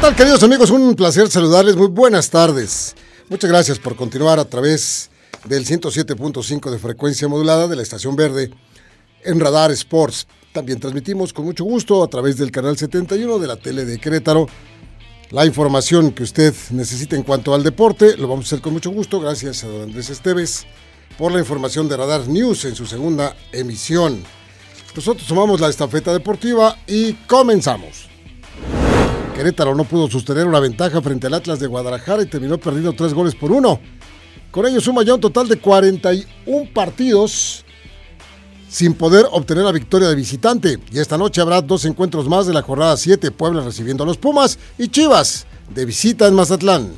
tal, queridos amigos? Un placer saludarles. Muy buenas tardes. Muchas gracias por continuar a través del 107.5 de frecuencia modulada de la Estación Verde en Radar Sports. También transmitimos con mucho gusto a través del canal 71 de la tele de Querétaro. La información que usted necesita en cuanto al deporte lo vamos a hacer con mucho gusto. Gracias a don Andrés Esteves por la información de Radar News en su segunda emisión. Nosotros tomamos la estafeta deportiva y comenzamos. Querétaro no pudo sostener una ventaja frente al Atlas de Guadalajara y terminó perdiendo tres goles por uno. Con ello suma ya un total de 41 partidos sin poder obtener la victoria de visitante. Y esta noche habrá dos encuentros más de la jornada 7, Puebla recibiendo a los Pumas y Chivas de visita en Mazatlán.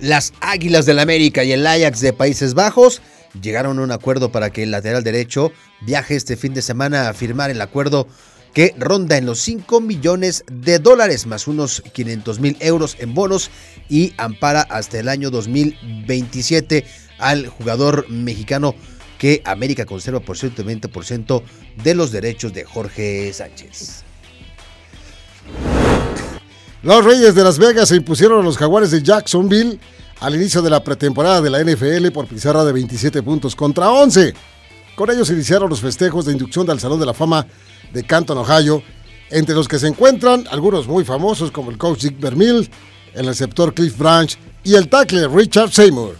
Las Águilas del América y el Ajax de Países Bajos llegaron a un acuerdo para que el lateral derecho viaje este fin de semana a firmar el acuerdo que ronda en los 5 millones de dólares más unos 500 mil euros en bonos y ampara hasta el año 2027 al jugador mexicano que América conserva por 120% de los derechos de Jorge Sánchez. Los Reyes de Las Vegas se impusieron a los Jaguares de Jacksonville al inicio de la pretemporada de la NFL por pizarra de 27 puntos contra 11. Con ellos iniciaron los festejos de inducción al Salón de la Fama de Canton, Ohio, entre los que se encuentran algunos muy famosos como el coach Dick Vermeil, el receptor Cliff Branch y el tackle Richard Seymour.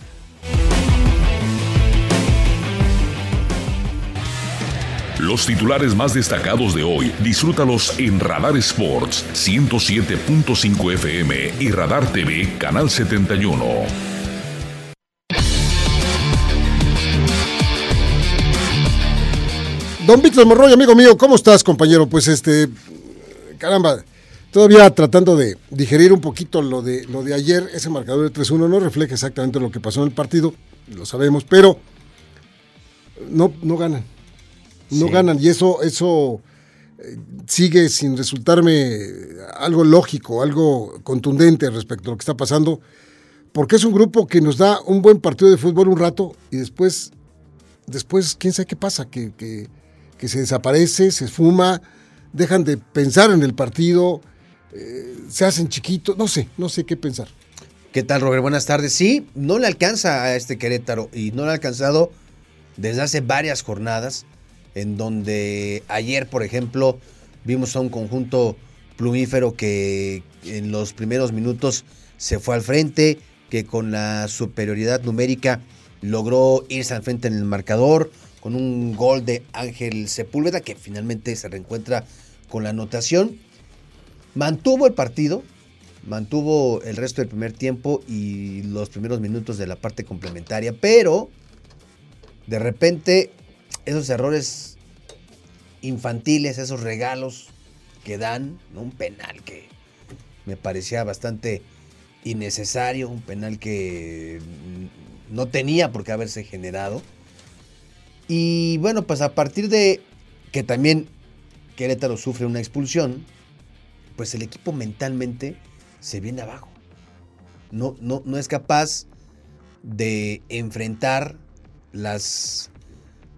Los titulares más destacados de hoy, disfrútalos en Radar Sports 107.5 FM y Radar TV Canal 71. Don Víctor Morroy, amigo mío, ¿cómo estás, compañero? Pues este, caramba, todavía tratando de digerir un poquito lo de, lo de ayer, ese marcador de 3-1 no refleja exactamente lo que pasó en el partido, lo sabemos, pero no, no ganan. No Sí. ganan y eso, eso eh, sigue sin resultarme algo lógico, algo contundente respecto a lo que está pasando, porque es un grupo que nos da un buen partido de fútbol un rato y después, después quién sabe qué pasa, que, que- que se desaparece, se esfuma, dejan de pensar en el partido, eh, se hacen chiquitos, no sé, no sé qué pensar. ¿Qué tal, Robert? Buenas tardes. Sí, no le alcanza a este Querétaro y no le ha alcanzado desde hace varias jornadas, en donde ayer, por ejemplo, vimos a un conjunto plumífero que en los primeros minutos se fue al frente, que con la superioridad numérica logró irse al frente en el marcador, con un gol de Ángel Sepúlveda, que finalmente se reencuentra con la anotación. Mantuvo el partido, mantuvo el resto del primer tiempo y los primeros minutos de la parte complementaria, pero de repente esos errores infantiles, esos regalos que dan, un penal que me parecía bastante innecesario, un penal que no tenía por qué haberse generado. Y bueno, pues a partir de que también Querétaro sufre una expulsión, pues el equipo mentalmente se viene abajo. No, no, no es capaz de enfrentar las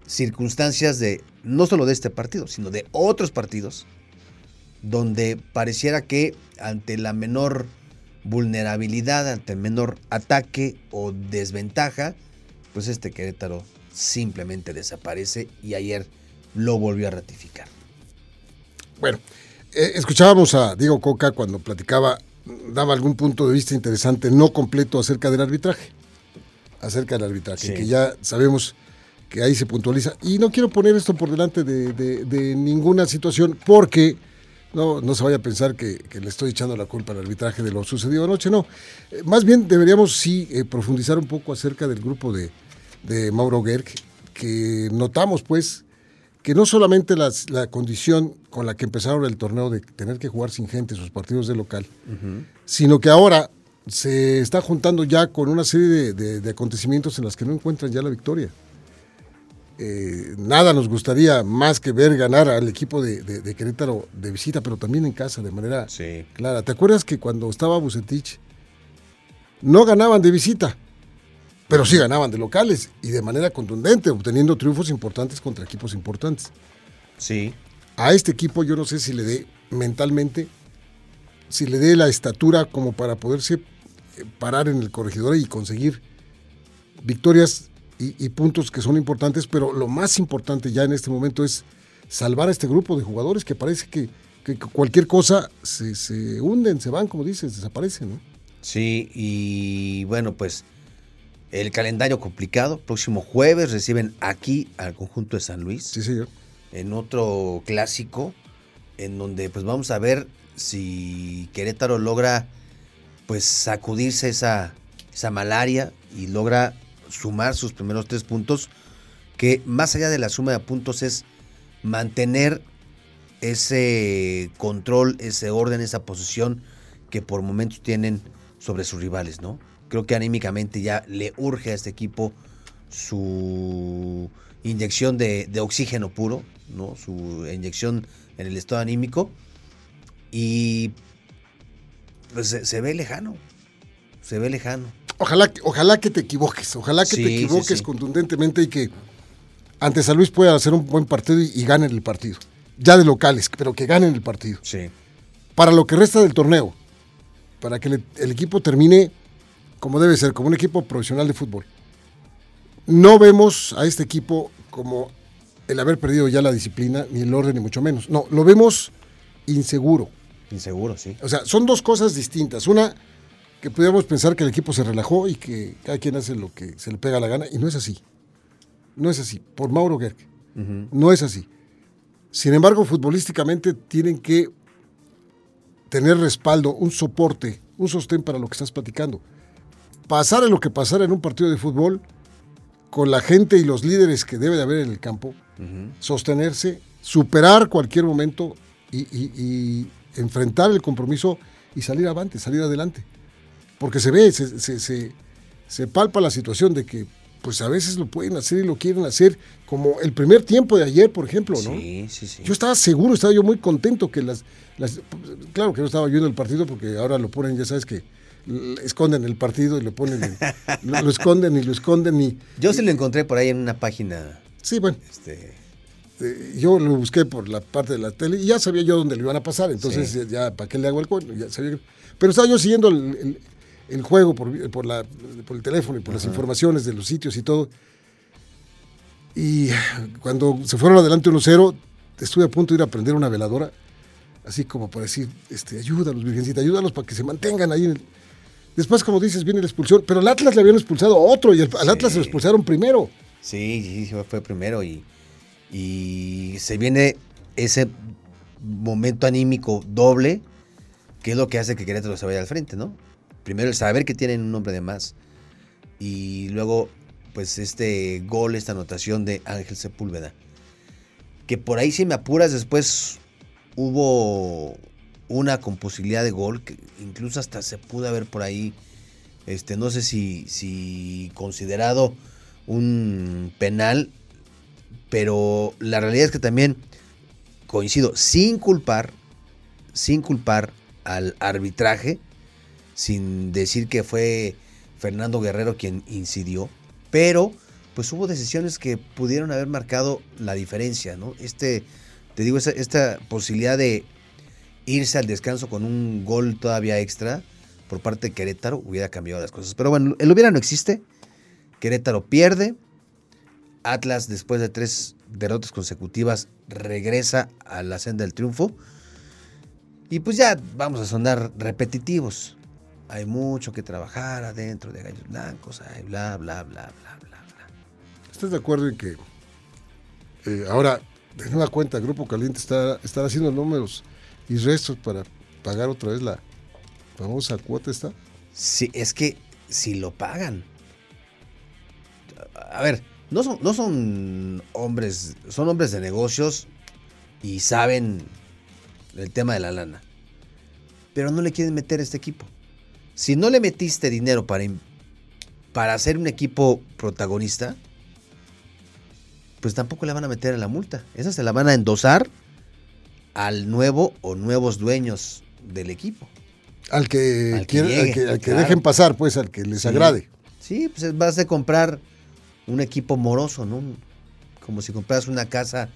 circunstancias de no solo de este partido, sino de otros partidos, donde pareciera que ante la menor vulnerabilidad, ante el menor ataque o desventaja, pues este Querétaro simplemente desaparece y ayer lo volvió a ratificar. Bueno, eh, escuchábamos a Diego Coca cuando platicaba, daba algún punto de vista interesante, no completo acerca del arbitraje. Acerca del arbitraje, Sí. que ya sabemos que ahí se puntualiza. Y no quiero poner esto por delante de, de- de ninguna situación porque no, no se vaya a pensar que, que le estoy echando la culpa al arbitraje de lo sucedido anoche, no. Eh, más bien deberíamos sí eh, profundizar un poco acerca del grupo de, de Mauro Gerg, que notamos pues que no solamente las- la condición con la que empezaron el torneo de tener que jugar sin gente sus partidos de local, sino que ahora se está juntando ya con una serie de, de- de acontecimientos en las que no encuentran ya la victoria. Eh, nada nos gustaría más que ver ganar al equipo de, de- de Querétaro de visita, pero también en casa, de manera Sí. clara. ¿Te acuerdas que cuando estaba Bucetich no ganaban de visita, pero sí ganaban de locales y de manera contundente, obteniendo triunfos importantes contra equipos importantes? Sí. A este equipo yo no sé si le dé mentalmente si le dé la estatura como para poderse eh, parar en el corregidor y conseguir victorias y, puntos que son importantes, pero lo más importante ya en este momento es salvar a este grupo de jugadores que parece que, cualquier cosa se, se, hunden, se van, como dices, desaparecen, ¿no? Sí, y bueno, pues el calendario complicado. Próximo jueves reciben aquí al conjunto de San Luis. Sí, señor. En otro clásico, en donde pues vamos a ver si Querétaro logra pues sacudirse esa, esa malaria y logra sumar sus primeros tres puntos, que más allá de la suma de puntos es mantener ese control, ese orden, esa posición que por momentos tienen sobre sus rivales, ¿no? Creo que anímicamente ya le urge a este equipo su inyección de, oxígeno puro, ¿no? Su inyección en el estado anímico. Y pues se ve lejano. Se ve lejano. Ojalá, ojalá que te equivoques, ojalá que te equivoques contundentemente y que ante San Luis pueda hacer un buen partido y, ganen el partido. Ya de locales, pero que ganen el partido. Sí. Para lo que resta del torneo, para que el equipo termine como debe ser, como un equipo profesional de fútbol. No vemos a este equipo como el haber perdido ya la disciplina, ni el orden, ni mucho menos. No, lo vemos inseguro. Inseguro, sí. O sea, son dos cosas distintas. Una, que pudiéramos pensar que el equipo se relajó y que cada quien hace lo que se le pega la gana, y no es así. No es así, por Mauro Gerg. No es así. Sin embargo, futbolísticamente tienen que tener respaldo, un soporte, un sostén para lo que estás platicando. Pasar en lo que pasara en un partido de fútbol, con la gente y los líderes que debe de haber en el campo, sostenerse, superar cualquier momento y, y, enfrentar el compromiso y salir avante, salir adelante porque se ve, se, se, palpa la situación de que pues a veces lo pueden hacer y lo quieren hacer, como el primer tiempo de ayer, por ejemplo, ¿no? Sí, sí, sí. Yo estaba seguro, estaba yo muy contento que las, las claro que no estaba viendo el partido porque ahora lo ponen, ya sabes que esconden el partido y lo ponen, lo, esconden y lo esconden y... Yo se lo encontré por ahí en una página. Sí, bueno. Este... Eh, yo lo busqué por la parte de la tele y ya sabía yo dónde lo iban a pasar, entonces ya, ¿para qué le hago el cuento? Ya sabía, pero estaba yo siguiendo el, el juego por, por, la, por el teléfono y por las informaciones de los sitios y todo. Y cuando se fueron adelante 1-0, estuve a punto de ir a prender una veladora, así como para decir, este, ayúdalos, Virgencita, ayúdalos para que se mantengan ahí. Después, como dices, viene la expulsión, pero al Atlas le habían expulsado otro y al Atlas se lo expulsaron primero. Sí, sí, fue primero y, y se viene ese momento anímico doble, que es lo que hace que Querétaro se vaya al frente, ¿no? primero el saber que tienen un nombre de más y luego pues este gol, esta anotación de Ángel Sepúlveda. Que por ahí si me apuras después hubo una con posibilidad de gol, que incluso hasta se pudo haber por ahí, este, no sé si, si considerado un penal, pero la realidad es que también coincido, sin culpar, sin culpar al arbitraje, sin decir que fue Fernando Guerrero quien incidió, pero pues hubo decisiones que pudieron haber marcado la diferencia, ¿no? Este, te digo, esta, posibilidad de irse al descanso con un gol todavía extra por parte de Querétaro hubiera cambiado las cosas. Pero bueno, el hubiera no existe. Querétaro pierde. Atlas, después de tres derrotas consecutivas, regresa a la senda del triunfo. Y pues ya vamos a sonar repetitivos hay mucho que trabajar adentro de Gallos Blancos, hay bla, bla, bla, bla, bla, bla. ¿Estás de acuerdo en que eh, ahora, de nueva cuenta, Grupo Caliente está, está haciendo números y restos para pagar otra vez la famosa cuota esta? Sí, es que si lo pagan. A ver, no son, no son hombres, son hombres de negocios y saben el tema de la lana. Pero no le quieren meter a este equipo si no le metiste dinero para, para hacer un equipo protagonista, pues tampoco le van a meter a la multa. Esa se la van a endosar al nuevo o nuevos dueños del equipo. Al que, al que, dejen pasar, pues, al que les agrade. Sí, pues vas a comprar un equipo moroso, ¿no? Como si compraras una casa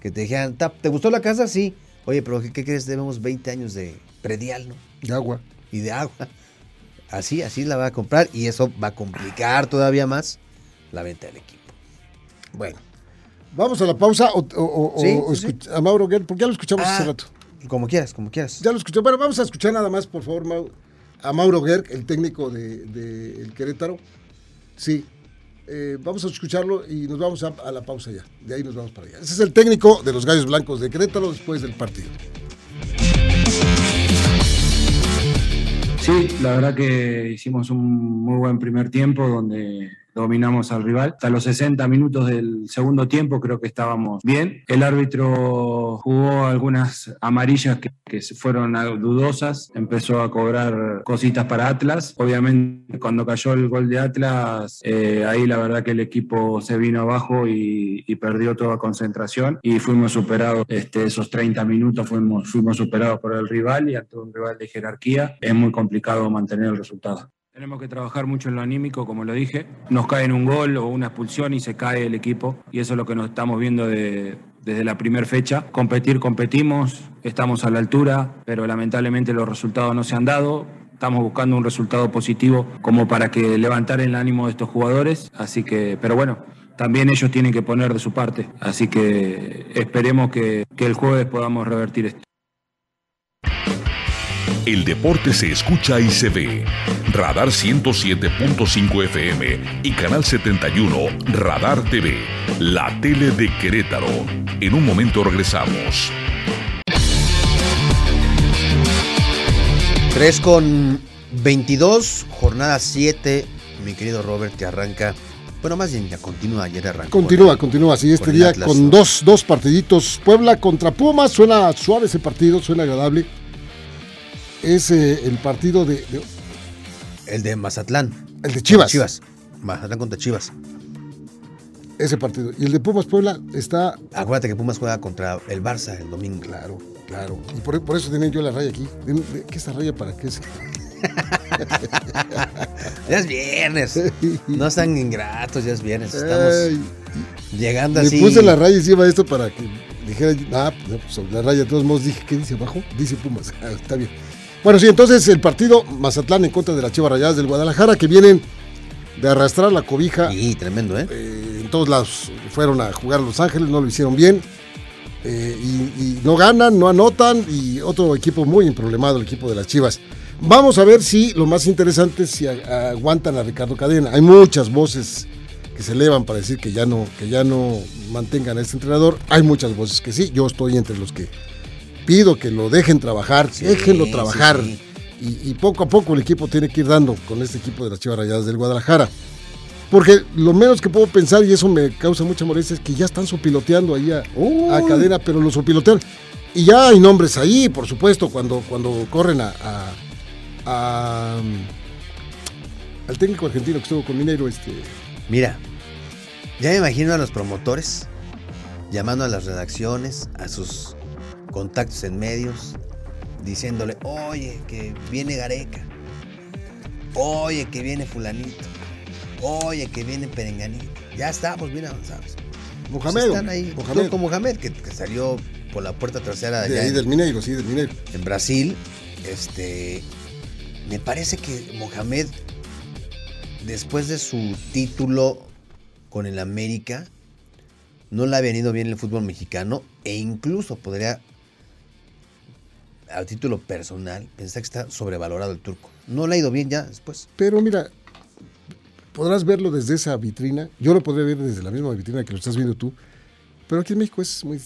que te dijeran, ¿te gustó la casa? Sí. Oye, pero ¿qué, qué crees? Debemos 20 años de predial, ¿no? De agua. Y de agua. Así, así la va a comprar y eso va a complicar todavía más la venta del equipo. Bueno, vamos a la pausa o, o- o- Sí, o sí, escuch- a Mauro Guerra, porque ya lo escuchamos Ah. hace rato. Como quieras, como quieras. Ya lo escuché. Bueno, vamos a escuchar nada más, por favor, Mau- a Mauro Gerg, el técnico del de, el Querétaro. Sí, eh, vamos a escucharlo y nos vamos a, a la pausa ya. De ahí nos vamos para allá. Ese es el técnico de los Gallos Blancos de Querétaro después del partido. Sí, la verdad que hicimos un muy buen primer tiempo donde dominamos al rival. Hasta los 60 minutos del segundo tiempo creo que estábamos bien. El árbitro jugó algunas amarillas que, que fueron dudosas. Empezó a cobrar cositas para Atlas. Obviamente cuando cayó el gol de Atlas, eh, ahí la verdad que el equipo se vino abajo y, y perdió toda concentración y fuimos superados. Este, esos 30 minutos fuimos, fuimos superados por el rival y ante un rival de jerarquía es muy complicado mantener el resultado. Tenemos que trabajar mucho en lo anímico, como lo dije. Nos cae en un gol o una expulsión y se cae el equipo. Y eso es lo que nos estamos viendo de- desde la primera fecha. Competir, competimos, estamos a la altura, pero lamentablemente los resultados no se han dado. Estamos buscando un resultado positivo como para que levantar el ánimo de estos jugadores. Así que, pero bueno, también ellos tienen que poner de su parte. Así que esperemos que, que el jueves podamos revertir esto. El deporte se escucha y se ve. Radar 107.5 FM y Canal 71 Radar TV, la tele de Querétaro. En un momento regresamos. 3 con 22, jornada 7, mi querido Robert, que arranca. Bueno, más bien ya continúa, ayer arrancó. Continúa, continúa. Sí, este día Atlas, con ¿no? dos, dos partiditos. Puebla contra Pumas. Suena suave ese partido, suena agradable. Es eh, el partido de, de- El de Mazatlán. el de Chivas. Chivas. Mazatlán contra Chivas. Ese partido. Y el de Pumas Puebla está Acuérdate que Pumas juega contra el Barça el domingo. Claro, claro. Y por, por eso tenía yo la raya aquí. ¿De- de- ¿Qué es esta raya para qué es? Ya es viernes. No están ingratos, ya es viernes. Estamos Ay, llegando le así. puse la raya encima de esto para que dijera, ah, no, pues la raya de todos modos dije, ¿qué dice abajo? Dice Pumas. Ah, está bien. Bueno, sí, entonces el partido Mazatlán en contra de las Chivas Rayadas del Guadalajara que vienen de arrastrar la cobija Sí, tremendo, ¿eh? eh, en todos lados. Fueron a jugar a Los Ángeles, no lo hicieron bien. eh, y, y no ganan, no anotan. Y otro equipo muy emproblemado, el equipo de las Chivas. Vamos a ver si lo más interesante es si aguantan a Ricardo Cadena. Hay muchas voces que se elevan para decir que ya no, que ya no mantengan a este entrenador. Hay muchas voces que sí. Yo estoy entre los que pido que lo dejen trabajar, Sí, déjenlo trabajar. sí. Y, y poco a poco el equipo tiene que ir dando con este equipo de las Chivas Rayadas del Guadalajara. Porque lo menos que puedo pensar, y eso me causa mucha molestia, es que ya están sopiloteando ahí a, a cadena, pero lo sopilotean. Y ya hay nombres ahí, por supuesto, cuando, cuando corren a, a- a, um, al técnico argentino que estuvo con Mineiro, este, Mira, ya me imagino a los promotores llamando a las redacciones, a sus contactos en medios, diciéndole, oye, que viene Gareca, oye, que viene fulanito, oye, que viene Perenganito. Ya estamos bien avanzados. Mohamed. Pues están ahí, Mohamed. con Mohamed, que, que salió por la puerta trasera de allá ahí en- del Mineiro, sí, del Mineiro. en Brasil, este, me parece que Mohamed, después de su título con el América, no le ha venido bien el fútbol mexicano e incluso podría, a título personal, pensar que está sobrevalorado el turco. No le ha ido bien ya después. Pero mira, podrás verlo desde esa vitrina. Yo lo podré ver desde la misma vitrina que lo estás viendo tú. Pero aquí en México es muy.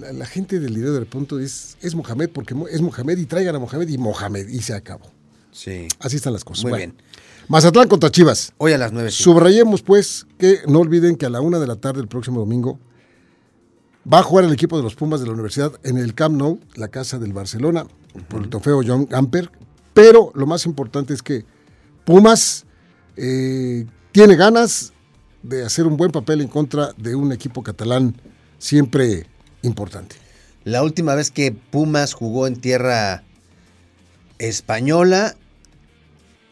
La, la gente del video del punto es, es Mohamed, porque es Mohamed y traigan a Mohamed y Mohamed y se acabó. Sí. Así están las cosas. Muy Bueno, bien. Mazatlán contra Chivas. Hoy a las 9. Subrayemos pues que no olviden que a la una de la tarde el próximo domingo va a jugar el equipo de los Pumas de la universidad en el Camp Nou, la casa del Barcelona, por el trofeo John Gamper. Pero lo más importante es que Pumas eh, tiene ganas de hacer un buen papel en contra de un equipo catalán siempre importante. La última vez que Pumas jugó en tierra española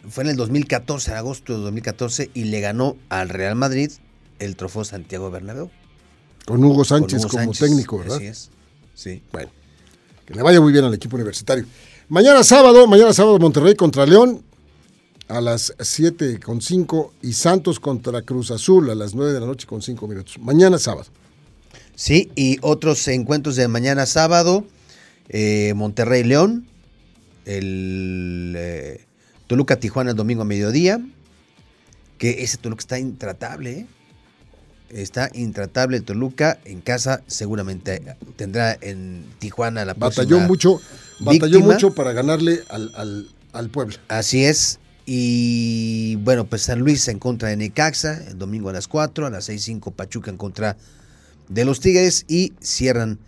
fue en el 2014, en agosto de 2014, y le ganó al Real Madrid el trofeo Santiago Bernabéu. Con Hugo con Sánchez Hugo como Sánchez. técnico, ¿verdad? Así es. Sí. Bueno. Que le vaya muy bien al equipo universitario. Mañana sábado, mañana sábado Monterrey contra León a las 7 con 5 y Santos contra Cruz Azul a las 9 de la noche con 5 minutos. Mañana sábado. Sí, y otros encuentros de mañana sábado, eh, Monterrey León, el eh, Toluca Tijuana el domingo a mediodía, que ese Toluca está intratable, ¿eh? Está intratable el Toluca en casa, seguramente tendrá en Tijuana la Batalló mucho, batalló mucho para ganarle al, al, al Puebla. Así es. Y bueno, pues San Luis en contra de Necaxa, el domingo a las 4, a las 6.05 Pachuca en contra de los Tigres y cierran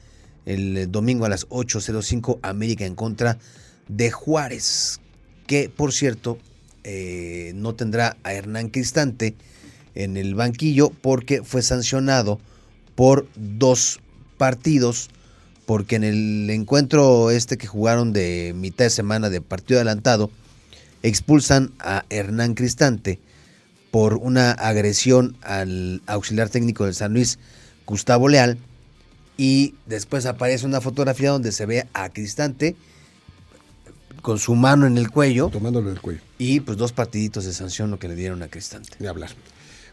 el domingo a las 8.05 América en contra de Juárez, que por cierto eh, no tendrá a Hernán Cristante en el banquillo porque fue sancionado por dos partidos, porque en el encuentro este que jugaron de mitad de semana de partido adelantado, expulsan a Hernán Cristante por una agresión al auxiliar técnico del San Luis, Gustavo Leal, y después aparece una fotografía donde se ve a Cristante con su mano en el cuello Tomándole el cuello, y pues dos partiditos de sanción lo que le dieron a Cristante. ni hablar.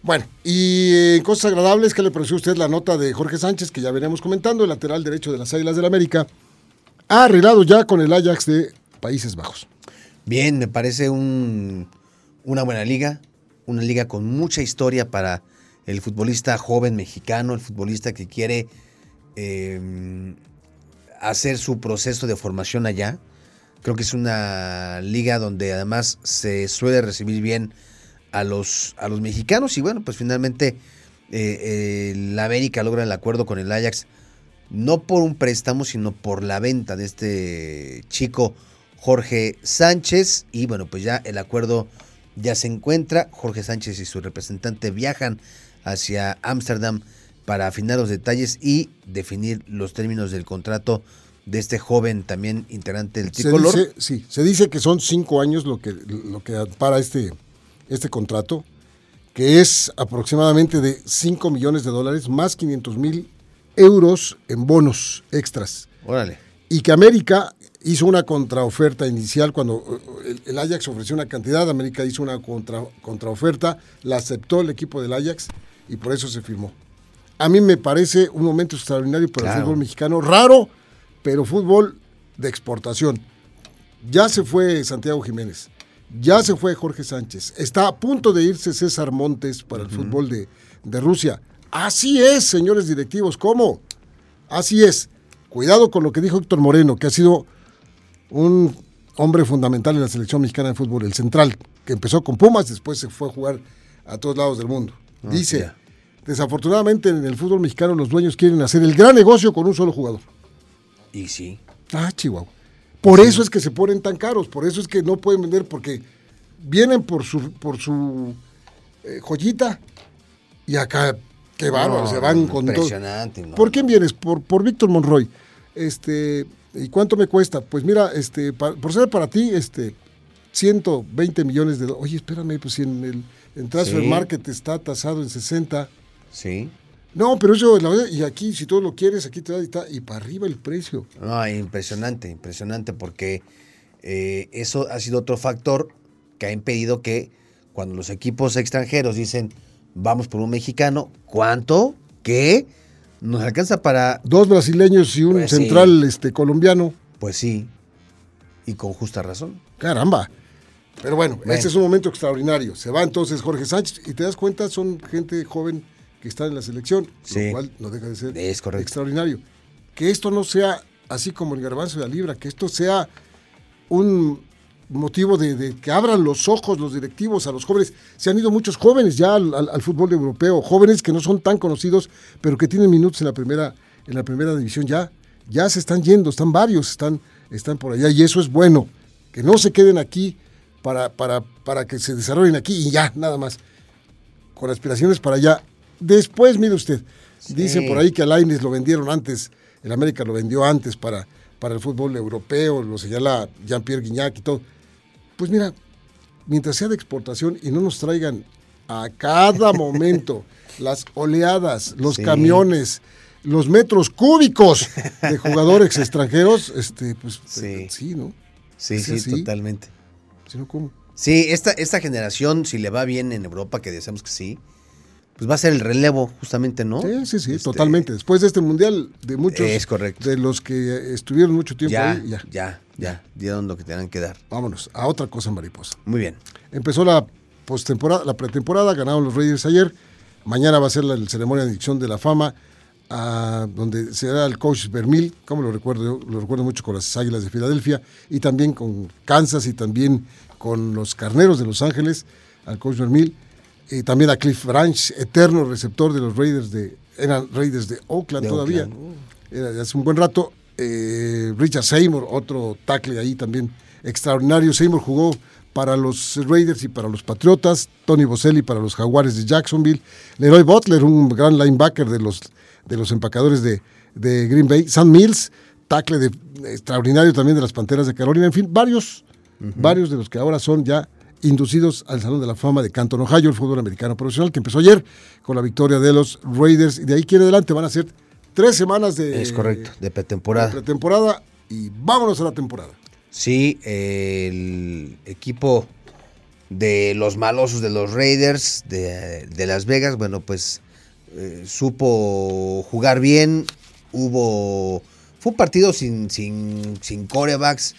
Bueno, y eh, cosas agradables, ¿qué le pareció a usted la nota de Jorge Sánchez, que ya veremos comentando, el lateral derecho de las Águilas del América, ha arreglado ya con el Ajax de Países Bajos. Bien, me parece un- una buena liga, una liga con mucha historia para el futbolista joven mexicano, el futbolista que quiere eh, hacer su proceso de formación allá. Creo que es una liga donde además se suele recibir bien a los, a los mexicanos. Y bueno, pues finalmente eh, eh, la América logra el acuerdo con el Ajax, no por un préstamo, sino por la venta de este chico Jorge Sánchez. Y bueno, pues ya el acuerdo ya se encuentra, Jorge Sánchez y su representante viajan hacia Ámsterdam para afinar los detalles y definir los términos del contrato de este joven también integrante del Se tricolor. dice, sí, se dice que son cinco años lo que, lo que para este, este contrato, que es aproximadamente de 5 millones de dólares más 500 mil euros en bonos extras. Órale. Y que América hizo una contraoferta inicial cuando eh, el, el Ajax ofreció una cantidad, América hizo una contra, contraoferta, la aceptó el equipo del Ajax y por eso se firmó. A mí me parece un momento extraordinario para el fútbol mexicano, raro, pero fútbol de exportación. Ya se fue Santiago Jiménez, ya se fue Jorge Sánchez, está a punto de irse César Montes para el fútbol de, de Rusia. Así es, señores directivos, ¿cómo? Así es. Cuidado con lo que dijo Héctor Moreno, que ha sido un hombre fundamental en la selección mexicana de fútbol, el central, que empezó con Pumas, después se fue a jugar a todos lados del mundo. Dice, ya. desafortunadamente en el fútbol mexicano los dueños quieren hacer el gran negocio con un solo jugador. Y sí. Ah, Chihuahua. Por eso es que se ponen tan caros, por eso es que no pueden vender, porque vienen por su, por su eh, joyita y acá, qué bárbaro, No, se van con todo. impresionante, no. ¿Por quién vienes? Por, por Víctor Monroy. Este, ¿Y cuánto me cuesta? Pues mira, este, por ser para ti, este, 120 millones de dólares. Oye, espérame, pues si en el en Transfer Sí. Market está tasado en 60. Sí. No, pero eso, la verdad, y aquí, si tú lo quieres, aquí te da y, y para arriba el precio. No, impresionante, impresionante, porque eh, eso ha sido otro factor que ha impedido que cuando los equipos extranjeros dicen vamos por un mexicano, ¿cuánto? ¿Qué? ¿Nos alcanza para...? Dos brasileños y un Pues sí. central este, colombiano. Pues sí, y con justa razón. Caramba. Pero bueno, Bueno. este es un momento extraordinario. Se va entonces Jorge Sánchez y te das cuenta, son gente joven que está en la selección, Sí. lo cual no deja de ser Es extraordinario. Que esto no sea así como el garbanzo de la libra, que esto sea un motivo de, de que abran los ojos los directivos a los jóvenes. Se han ido muchos jóvenes ya al, al- al fútbol europeo, jóvenes que no son tan conocidos, pero que tienen minutos en la primera, en la primera división ya. Ya se están yendo, están varios, están, están por allá, y eso es bueno. Que no se queden aquí para, para, para que se desarrollen aquí y ya, nada más. Con aspiraciones para allá. Después, mire usted, dicen por ahí que a Laines lo vendieron antes, el América lo vendió antes para, para el fútbol europeo, lo señala Jean-Pierre Guignac y todo. Pues mira, mientras sea de exportación y no nos traigan a cada momento las oleadas, los Sí. camiones, los metros cúbicos de jugadores extranjeros, este, pues Sí. sí, ¿no? Sí, sí, totalmente. Si no, ¿cómo? Sí, esta, esta generación, si le va bien en Europa, que deseamos que sí, pues va a ser el relevo, justamente, ¿no? Sí, sí, sí, Este, totalmente. Después de este mundial, de muchos Es correcto. de los que estuvieron mucho tiempo Ya, ahí, ya. ya, ya, dieron lo que tenían que dar. Vámonos a otra cosa mariposa. Muy bien. Empezó la postemporada, la pretemporada, ganaron los Raiders ayer. Mañana va a ser la ceremonia de adicción de la fama, ah, donde será el coach Vermil, como lo recuerdo, yo lo recuerdo mucho con las Águilas de Filadelfia y también con Kansas y también con los Carneros de Los Ángeles, al coach Vermil. Y también a Cliff Branch, eterno receptor de los Raiders de, eran Raiders de Oakland De todavía. Oakland, Era hace un buen rato. Eh, Richard Seymour, otro tackle ahí también extraordinario. Seymour jugó para los Raiders y para los Patriotas. Tony Boselli para los Jaguares de Jacksonville. Leroy Butler, un gran linebacker de los, de los empacadores de, de Green Bay. Sam Mills, tackle de, extraordinario también de las Panteras de Carolina. En fin, varios, varios de los que ahora son ya inducidos al Salón de la Fama de Canton, Ohio, el fútbol americano profesional, que empezó ayer con la victoria de los Raiders. Y de ahí que en adelante van a ser tres semanas de, Es correcto, de de pretemporada. pretemporada y vámonos a la temporada. Sí, el equipo de los malosos de los Raiders de, de Las Vegas, bueno, pues eh, supo jugar bien. Hubo. Fue un partido sin, sin, sin corebacks.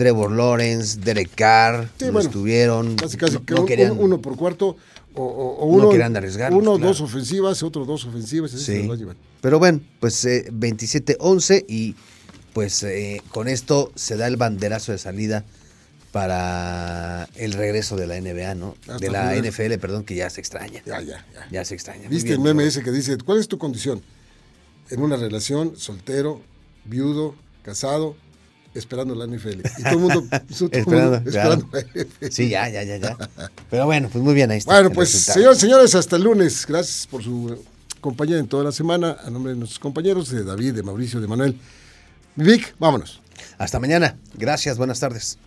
Trevor Lawrence, Derek Carr, Sí, no bueno, estuvieron. Casi, casi, no, que no querían- un- uno por cuarto o, o- o No uno, querían arriesgarlos, uno claro. dos ofensivas, otro dos ofensivas, Sí. Pero bueno, pues eh, 27-11 y pues eh, con esto se da el banderazo de salida para el regreso de la NBA, ¿no? Hasta de la. NFL, perdón, que ya se extraña. Ya, ya, ya. Ya se extraña. ¿Viste bien, el meme ese que dice, ¿cuál es tu condición? En una relación, soltero, viudo, casado, esperando la NFL. Y todo el mundo, todo Esperando, mundo claro. esperando la NFL. Sí, ya, ya, ya, ya. Pero bueno, pues muy bien, ahí está. Bueno, pues señores, señores, hasta el lunes. Gracias por su compañía en toda la semana. A nombre de nuestros compañeros, de David, de Mauricio, de Manuel. Vic, vámonos. Hasta mañana. Gracias, buenas tardes.